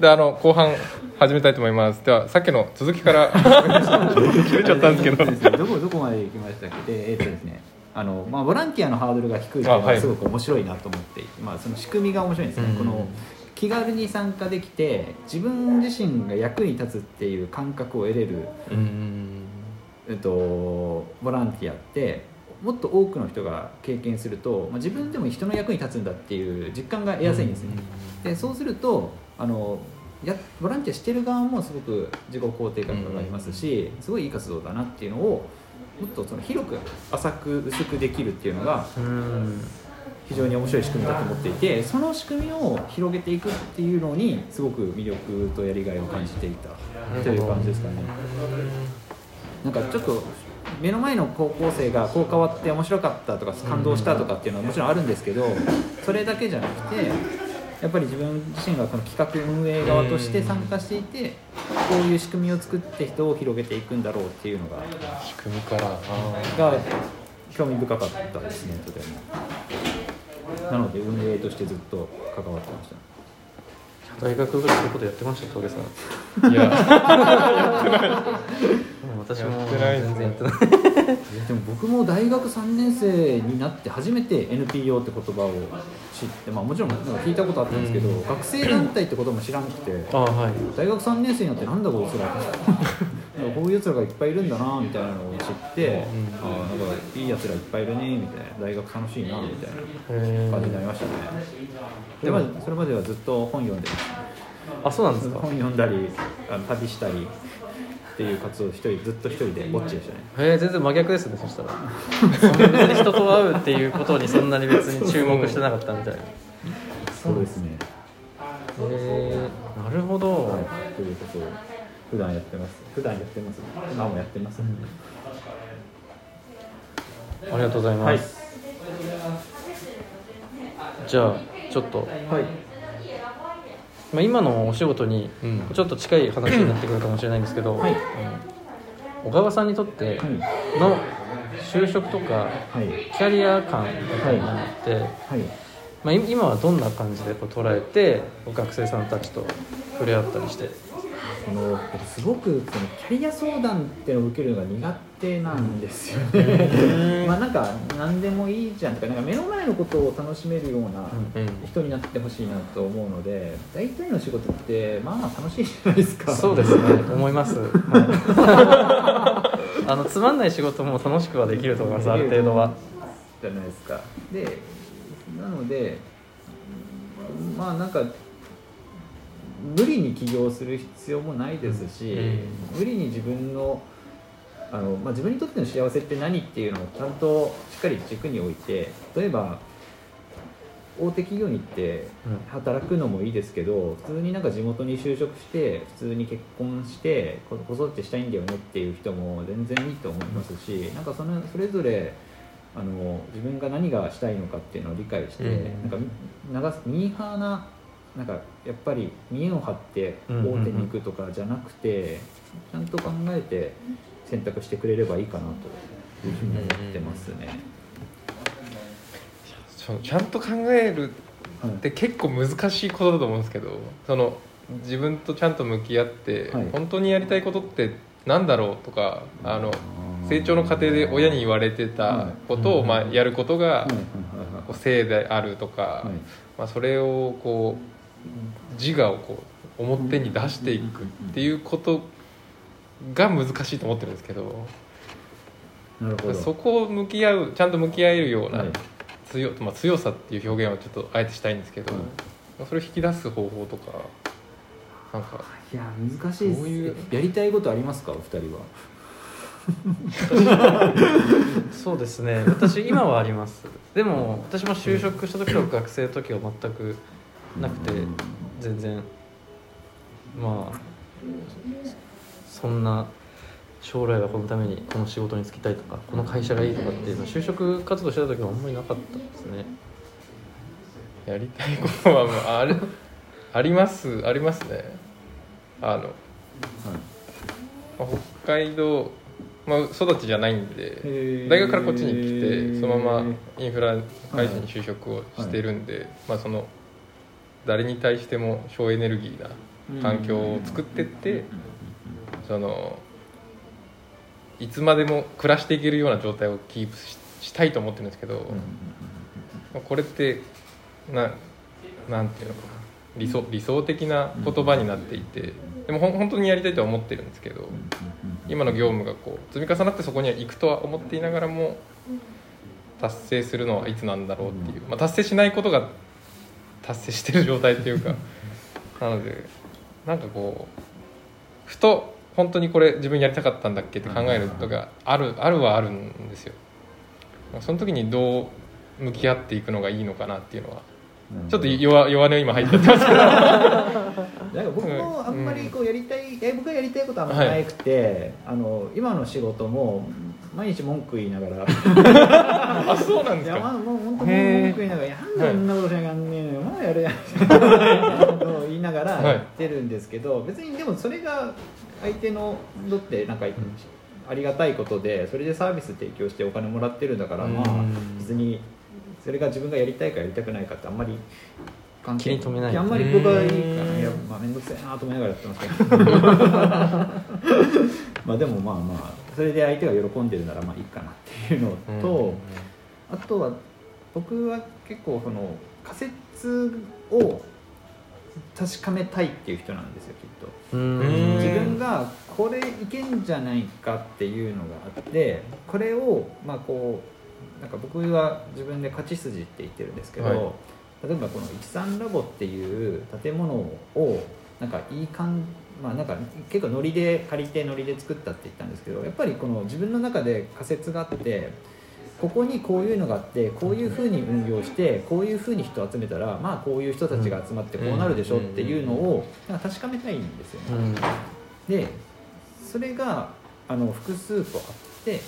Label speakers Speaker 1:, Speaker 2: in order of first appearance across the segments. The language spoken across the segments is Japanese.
Speaker 1: であの後半始めたいと思います。ではさっきの続きから。決めちゃったんですけど。
Speaker 2: どこどこまで行きましたっけ？でえっ、とですねあのまあ、ボランティアのハードルが低いの
Speaker 1: あはい。
Speaker 2: がすごく面白いなと思っていて、まあ、その仕組みが面白いんですね、
Speaker 3: うん。
Speaker 2: この気軽に参加できて自分自身が役に立つっていう感覚を得れる、
Speaker 3: うん。
Speaker 2: えっと、ボランティアってもっと多くの人が経験すると、まあ、自分でも人の役に立つんだっていう実感が得やすいんですね、でそうするとあのやボランティアしてる側もすごく自己肯定感が上がりますし、すごいいい活動だなっていうのをもっとその広く浅く薄くできるっていうのが
Speaker 3: うん。
Speaker 2: 非常に面白い仕組みだと思っていてその仕組みを広げていくっていうのにすごく魅力とやりがいを感じていたという感じですかね。なんかちょっと目の前の高校生がこう変わって面白かったとか感動したとかっていうのはもちろんあるんですけどそれだけじゃなくてやっぱり自分自身がこの企画運営側として参加していてこういう仕組みを作って人を広げていくんだろうっていうのが
Speaker 1: 仕組みから。あ
Speaker 2: が興味深かったですねとても。なので運営としてずっと関わってました。
Speaker 3: 大学ぐらいそういうことやってました峠さん。
Speaker 1: ーいや。やってないですね。
Speaker 3: 全然やってない
Speaker 2: でも僕も大学3年生になって初めて NPO って言葉を知って、まあ、もちろんなんか聞いたことあったんですけど、
Speaker 3: うん。
Speaker 2: 学生団体ってことも知らなくて
Speaker 3: あはい。
Speaker 2: 大学3年生になってなんだこいつら こういうやつらがいっぱいいるんだなみたいなのを知って、
Speaker 3: うん
Speaker 2: ああなんかいいやつらいっぱいいるねみたいな大学楽しいなみたいな
Speaker 3: へ
Speaker 2: 感じになりましたね。でまそれまではずっと本読んでました。
Speaker 3: あそうなんですか？
Speaker 2: 本読んだりあの旅したりっていう活動を一人ずっと一人でぼっちでしたね。
Speaker 3: へえ全然真逆ですねそしたら。そんなに人と会うっていうことにそんなに別に注目してなかったみたいな。へ
Speaker 2: そうですね。
Speaker 3: えなるほど、
Speaker 2: はい、ということを普段やってます。普段やってます今もやってます、
Speaker 3: ありがとうございます、
Speaker 2: はい。
Speaker 3: じゃあちょっと、
Speaker 2: はい
Speaker 3: まあ、今のお仕事に
Speaker 1: うん。
Speaker 3: ちょっと近い話になってくるかもしれないんですけど、
Speaker 2: はい。
Speaker 3: 小川さんにとって
Speaker 2: はい。
Speaker 3: の就職とか
Speaker 2: はい。
Speaker 3: キャリア感みたいなのって、
Speaker 2: はい。
Speaker 3: まあ、い今はどんな感じでこう捉えて学生さんたちと触れ合ったりして？
Speaker 2: そのすごくそのキャリア相談っていうのを受けるのが苦手なんですよね。まあなんか何でもいいじゃんとかなんか目の前のことを楽しめるような
Speaker 1: うん。
Speaker 2: 人になってほしいなと思うので大体の仕事ってまあまあ楽しいじゃないですか。
Speaker 3: そうですね。思います、はい。あのつまんない仕事も楽しくはできると思いますある程度は。
Speaker 2: じゃないですか。でなのでまあなんか無理に起業する必要もないですし、
Speaker 1: うん。
Speaker 2: 無理に自分のあの、まあ、自分にとっての幸せって何っていうのをちゃんとしっかり軸に置いて例えば大手企業に行って働くのもいいですけど普通になんか地元に就職して普通に結婚してこ子育てしたいんだよねっていう人も全然いいと思いますし、なんかそのそれぞれあの自分が何がしたいのかっていうのを理解して、
Speaker 1: うん。
Speaker 2: なんか長すミーハーななんかやっぱり見栄を張って大手に行くとかじゃなくて、ちゃんと考えて選択してくれればいいかなと思ってますね。
Speaker 1: ちゃんと考える
Speaker 2: はい
Speaker 1: って結構難しいことだと思うんですけどその自分とちゃんと向き合って、
Speaker 2: はい。
Speaker 1: 本当にやりたいことってなんだろうとかあの成長の過程で親に言われてたことを、まあ、やることがこう性であるとか、
Speaker 2: はい。
Speaker 1: まあ、それをこう自我をこう表に出していくっていうことが難しいと思ってるんですけど
Speaker 2: なるほど。
Speaker 1: そこを向き合うちゃんと向き合えるような
Speaker 2: はい。
Speaker 1: 強,、まあ、強さっていう表現をちょっとあえてしたいんですけど、
Speaker 2: はい
Speaker 1: それを引き出す方法とかなんか
Speaker 2: いや難しいです。
Speaker 1: いう？
Speaker 2: やりたいことありますか？お二人は。
Speaker 3: そうですね。私今はあります。でも私も就職した時と学生の時は全くなくて全然。まあそんな将来はこのためにこの仕事に就きたいとかこの会社がいいとかっていうのは就職活動してた時はあんまりなかったですね。
Speaker 1: やりたいことはまああれありますありますね。あの、まあ北海道、まあ、育ちじゃないんで大学からこっちに来てそのままインフラ会社に就職をしてるんで、まあ、その誰に対しても省エネルギーな環境を作ってってそのいつまでも暮らしていけるような状態をキープししたいと思ってるんですけど、まあこれってななんていうのかな。理想理想的な言葉になっていてでもほん本当にやりたいとは思ってるんですけど今の業務がこう積み重なってそこには行くとは思っていながらも達成するのはいつなんだろうっていう、まあ、達成しないことが達成してる状態っていうか。なのでなんかこうふと本当にこれ自分やりたかったんだっけって考えることがあるあるはあるんですよ。その時にどう向き合っていくのがいいのかなっていうのはちょっと弱弱音今入っちゃってますけど。
Speaker 2: なんか僕もあんまりこうやりたい、え僕がやりたいことはあんまりなくて、あの今の仕事も毎日文句言いながら。
Speaker 1: あそうなんです
Speaker 2: いやまあ
Speaker 1: か
Speaker 2: もう本当
Speaker 3: へー
Speaker 2: 文句言いながら「なんでこんなことしなきゃねえのよ。まあやるやん」と言いながらやってるんですけど、別にでもそれが相手のとってなんかありがたいことでそれでサービス提供してお金もらってるんだから、まあ
Speaker 3: うん
Speaker 2: 別にそれが自分がやりたいかやりたくないかってあんまり関
Speaker 3: 気に留めない
Speaker 2: やあんまり僕はいいか
Speaker 1: うん
Speaker 2: な、いやまあ面倒くさいなと思いながらやってますけど。まあでもまあまあそれで相手が喜んでるならまあいいかなっていうのと、あとは僕は結構その仮説を確かめたいっていう人なんですよきっと。
Speaker 3: うん。
Speaker 1: うん
Speaker 2: 自分がこれいけんじゃないかっていうのがあってこれをまあこうなんか僕は自分で勝ち筋って言ってるんですけど、
Speaker 1: はい。
Speaker 2: 例えばこの13ラボっていう建物をなんかいい感まあなんか結構ノリで借りてノリで作ったって言ったんですけどやっぱりこの自分の中で仮説があってここにこういうのがあってこういうふうに運用してこういうふうに人を集めたらまあこういう人たちが集まってこうなるでしょっていうのをなんか確かめたいんですよね。
Speaker 3: うん。
Speaker 2: でそれがあの複数個あって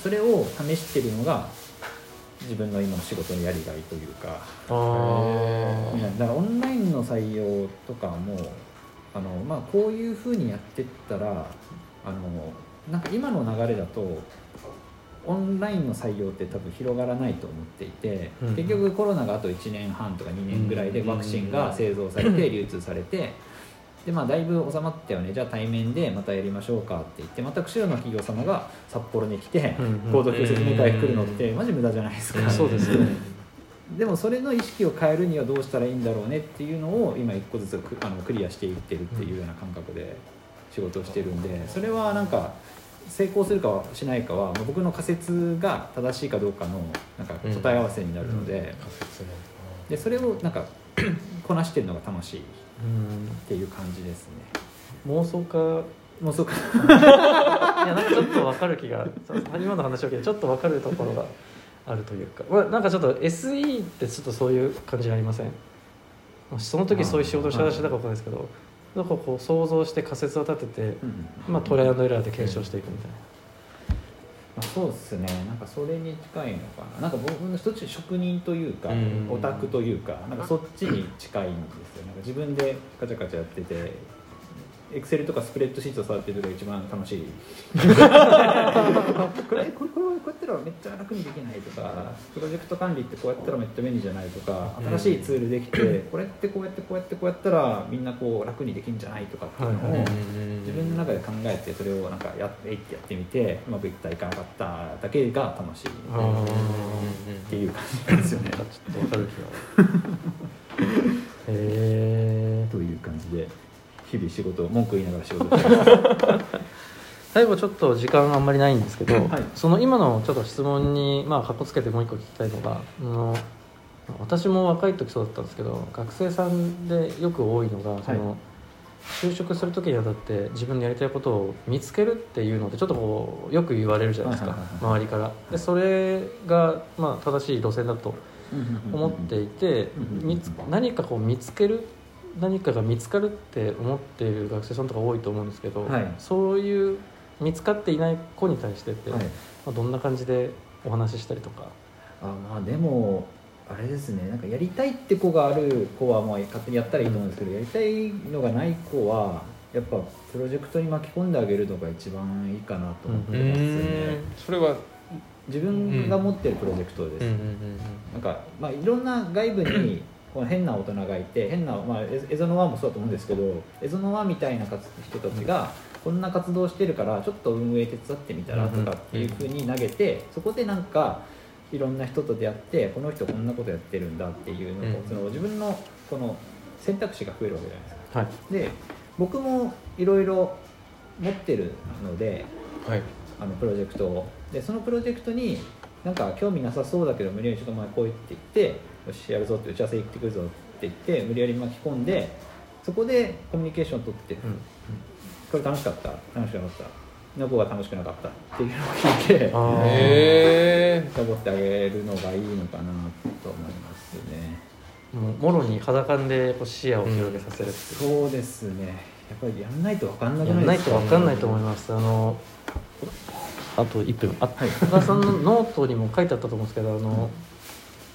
Speaker 2: それを試してるのが自分の今の仕事のやりがいというか。だからオンラインの採用とかもあの、まあ、こういうふうにやってったらあのなんか今の流れだとオンラインの採用って多分広がらないと思っていて、
Speaker 3: うん
Speaker 2: 結局コロナがあと1年半とか2年ぐらいで
Speaker 3: うん
Speaker 2: ワクチンが製造されて流通されてでまあだいぶ収まったよね。じゃあ対面でまたやりましょうかって言ってまた釧路の企業様が札幌に来て
Speaker 3: うんうん。
Speaker 2: 行動説明会来るのってマジ無駄じゃないですか、
Speaker 3: そうですね
Speaker 2: でもそれの意識を変えるにはどうしたらいいんだろうねっていうのを今一個ずつクあのクリアしていってるっていうような感覚で仕事をしてるんでそれはなんか成功するかはしないかはまあ僕の仮説が正しいかどうかのなんか答え合わせになるので,、
Speaker 1: 仮説ね
Speaker 2: でそれをなんか こなしてるのが楽しいっ
Speaker 3: うん
Speaker 2: ていう感じですね。
Speaker 3: 妄想家。
Speaker 2: もうそうか
Speaker 3: いやなんかちょっと分かる気が今の話を聞いてちょっと分かるところがあるというか、まあ、なんかちょっと SE ってちょっとそういう感じにありません？まあその時そういう仕事をしたらしたか分かんないですけどなんかこう想像して仮説を立てて、
Speaker 2: うん
Speaker 3: まあ、トライアンドエラーで検証していくみたいな。
Speaker 2: まあ、そうですね。なんかそれに近いのかな。なんか僕の一つ職人というか、
Speaker 1: うん。
Speaker 2: オタクというかなんかそっちに近いんですよ。なんか自分でカチャカチャやっててエクセルとかスプレッドシート触ってるのが一番楽しい。これこれこうやったらめっちゃ楽にできないとかプロジェクト管理ってこうやったらめっちゃ便利じゃないとか新しいツールできて、これってこうやってこうやってこうやったらみんなこう楽にできるんじゃないとかっていうのを、自分の中で考えてそれをなんかやっていってやってみてうまくいったいかなかっただけが楽しい。っていう感じなんですよね。
Speaker 3: ちょっと分かるへえ
Speaker 2: という感じで日々仕事文句言いながら仕事してます。
Speaker 3: 最後ちょっと時間あんまりないんですけど、
Speaker 2: はい。
Speaker 3: その今のちょっと質問にまあかっこつけてもう一個聞きたいのがあの私も若い時そうだったんですけど学生さんでよく多いのがその、就職する時にあたって自分のやりたいことを見つけるっていうのってちょっとこうよく言われるじゃないですか
Speaker 2: はいはいはい
Speaker 3: 周りから。でそれがまあ正しい路線だと思っていて何かこう見つける何かが見つかるって思っている学生さんとか多いと思うんですけど、
Speaker 2: はい。
Speaker 3: そういう見つかっていない子に対してって、
Speaker 2: はい。
Speaker 3: まあ、どんな感じでお話ししたりとか？
Speaker 2: あまあでもあれですね。なんかやりたいって子がある子はまあ勝手にやったらいいと思うんですけどやりたいのがない子はやっぱプロジェクトに巻き込んであげるのが一番いいかなと思って
Speaker 1: う
Speaker 2: ますね、
Speaker 1: ん。それは
Speaker 2: 自分が持ってるプロジェクトです、
Speaker 1: うん。うん。うん。
Speaker 2: なんか、まあ、いろんな外部にこの変な大人がいて変な、まあ、エエゾノワもそうだと思うんですけどエゾノワみたいな活人たちがこんな活動してるからちょっと運営手伝ってみたらとかっていうふうに投げてそこでなんかいろんな人と出会ってこの人こんなことやってるんだっていうのを、
Speaker 1: うん。
Speaker 2: その自分のこの選択肢が増えるわけじゃないですか。
Speaker 3: はい。
Speaker 2: で僕もいろいろ持ってるので
Speaker 1: はい。
Speaker 2: あのプロジェクトを。でそのプロジェクトになんか興味なさそうだけど無理やりちょっと前こう言って言ってよしやるぞって打ち合わせ行ってくるぞって言って無理やり巻き込んでそこでコミュニケーションを取って、
Speaker 3: うん。
Speaker 2: これ楽しかった楽しくなかったの子が楽しくなかったっていうのを聞いて
Speaker 3: あー。
Speaker 1: へえ
Speaker 2: 深掘ってあげるのがいいのかなと思いますね。
Speaker 3: もうもろに裸でこう視野を広げさせるっていう、
Speaker 2: そうですね。やっぱりやんないと分かんなく
Speaker 3: やんないい
Speaker 2: なですか？
Speaker 3: と分かんないと思います。あのあと1分。あ
Speaker 2: はい。
Speaker 3: さんのノートにも書いてあったと思うんですけどあの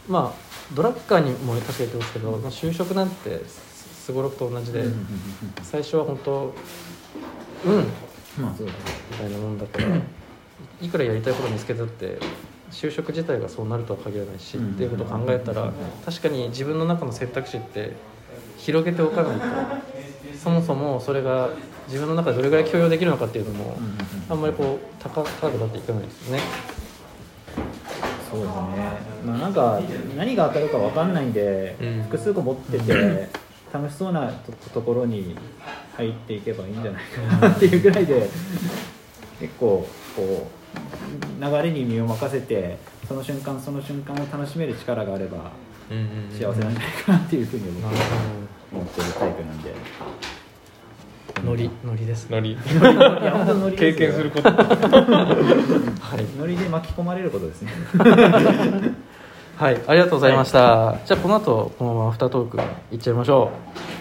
Speaker 3: まあドラッカーにも確か言ってますけどまあ就職なんてすごろくと同じで、最初は本当うん。
Speaker 2: まあそうですね。
Speaker 3: みたいなもんだからいくらやりたいこと見つけたって就職自体がそうなるとは限らないし、
Speaker 2: うん。
Speaker 3: っていうことを考えたら確かに自分の中の選択肢って広げておかないとそもそもそれが自分の中でどれぐらい許容できるのかっていうのもあんまりこう高高くなっていかないですよね。
Speaker 2: そうですね、まあ、なんか何が当たるか分かんないんで、
Speaker 1: うん。
Speaker 2: 複数個持ってて楽しそうなとところに入っていけばいいんじゃないかなっていうぐらいで結構こう流れに身を任せてその瞬間その瞬間を楽しめる力があれば幸せなんじゃないかなっていうふうに思ってるタイプなんで。
Speaker 3: ノリノリですね。
Speaker 1: ノリ経験すること
Speaker 3: はい
Speaker 2: ノリで巻き込まれることですね
Speaker 3: はい、ありがとうございました。じゃあこの後このままアフタートークいっちゃいましょう。